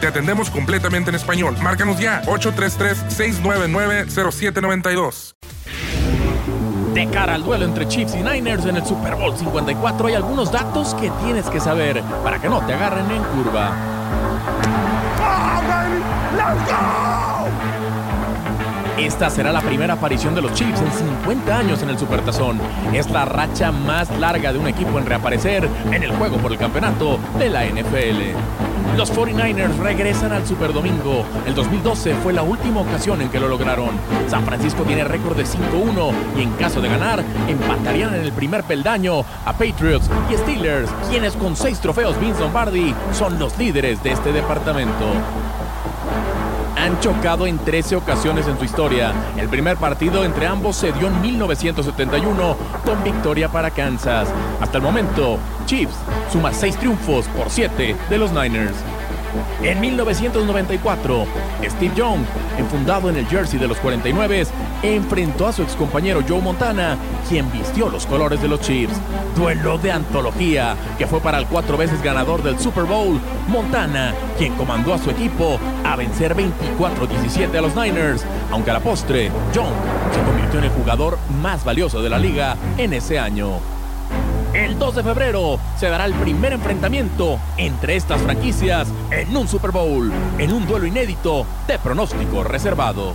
Te atendemos completamente en español. Márcanos ya, 833-699-0792. De cara al duelo entre Chiefs y Niners en el Super Bowl 54 hay algunos datos que tienes que saber para que no te agarren en curva. Esta será la primera aparición de los Chiefs en 50 años en el Supertazón. Es la racha más larga de un equipo en reaparecer en el juego por el campeonato de la NFL. Los 49ers regresan al Superdomingo. El 2012 fue la última ocasión en que lo lograron. San Francisco tiene récord de 5-1 y en caso de ganar, empatarían en el primer peldaño a Patriots y Steelers, quienes con seis trofeos Vince Lombardi son los líderes de este departamento han chocado en 13 ocasiones en su historia. El primer partido entre ambos se dio en 1971 con victoria para Kansas. Hasta el momento, Chiefs suma 6 triunfos por 7 de los Niners. En 1994, Steve Young, enfundado en el jersey de los 49, enfrentó a su excompañero Joe Montana, quien vistió los colores de los Chiefs. Duelo de antología, que fue para el cuatro veces ganador del Super Bowl, Montana, quien comandó a su equipo a vencer 24-17 a los Niners, aunque a la postre, Young se convirtió en el jugador más valioso de la liga en ese año. El 2 de febrero se dará el primer enfrentamiento entre estas franquicias en un Super Bowl, en un duelo inédito de pronóstico reservado.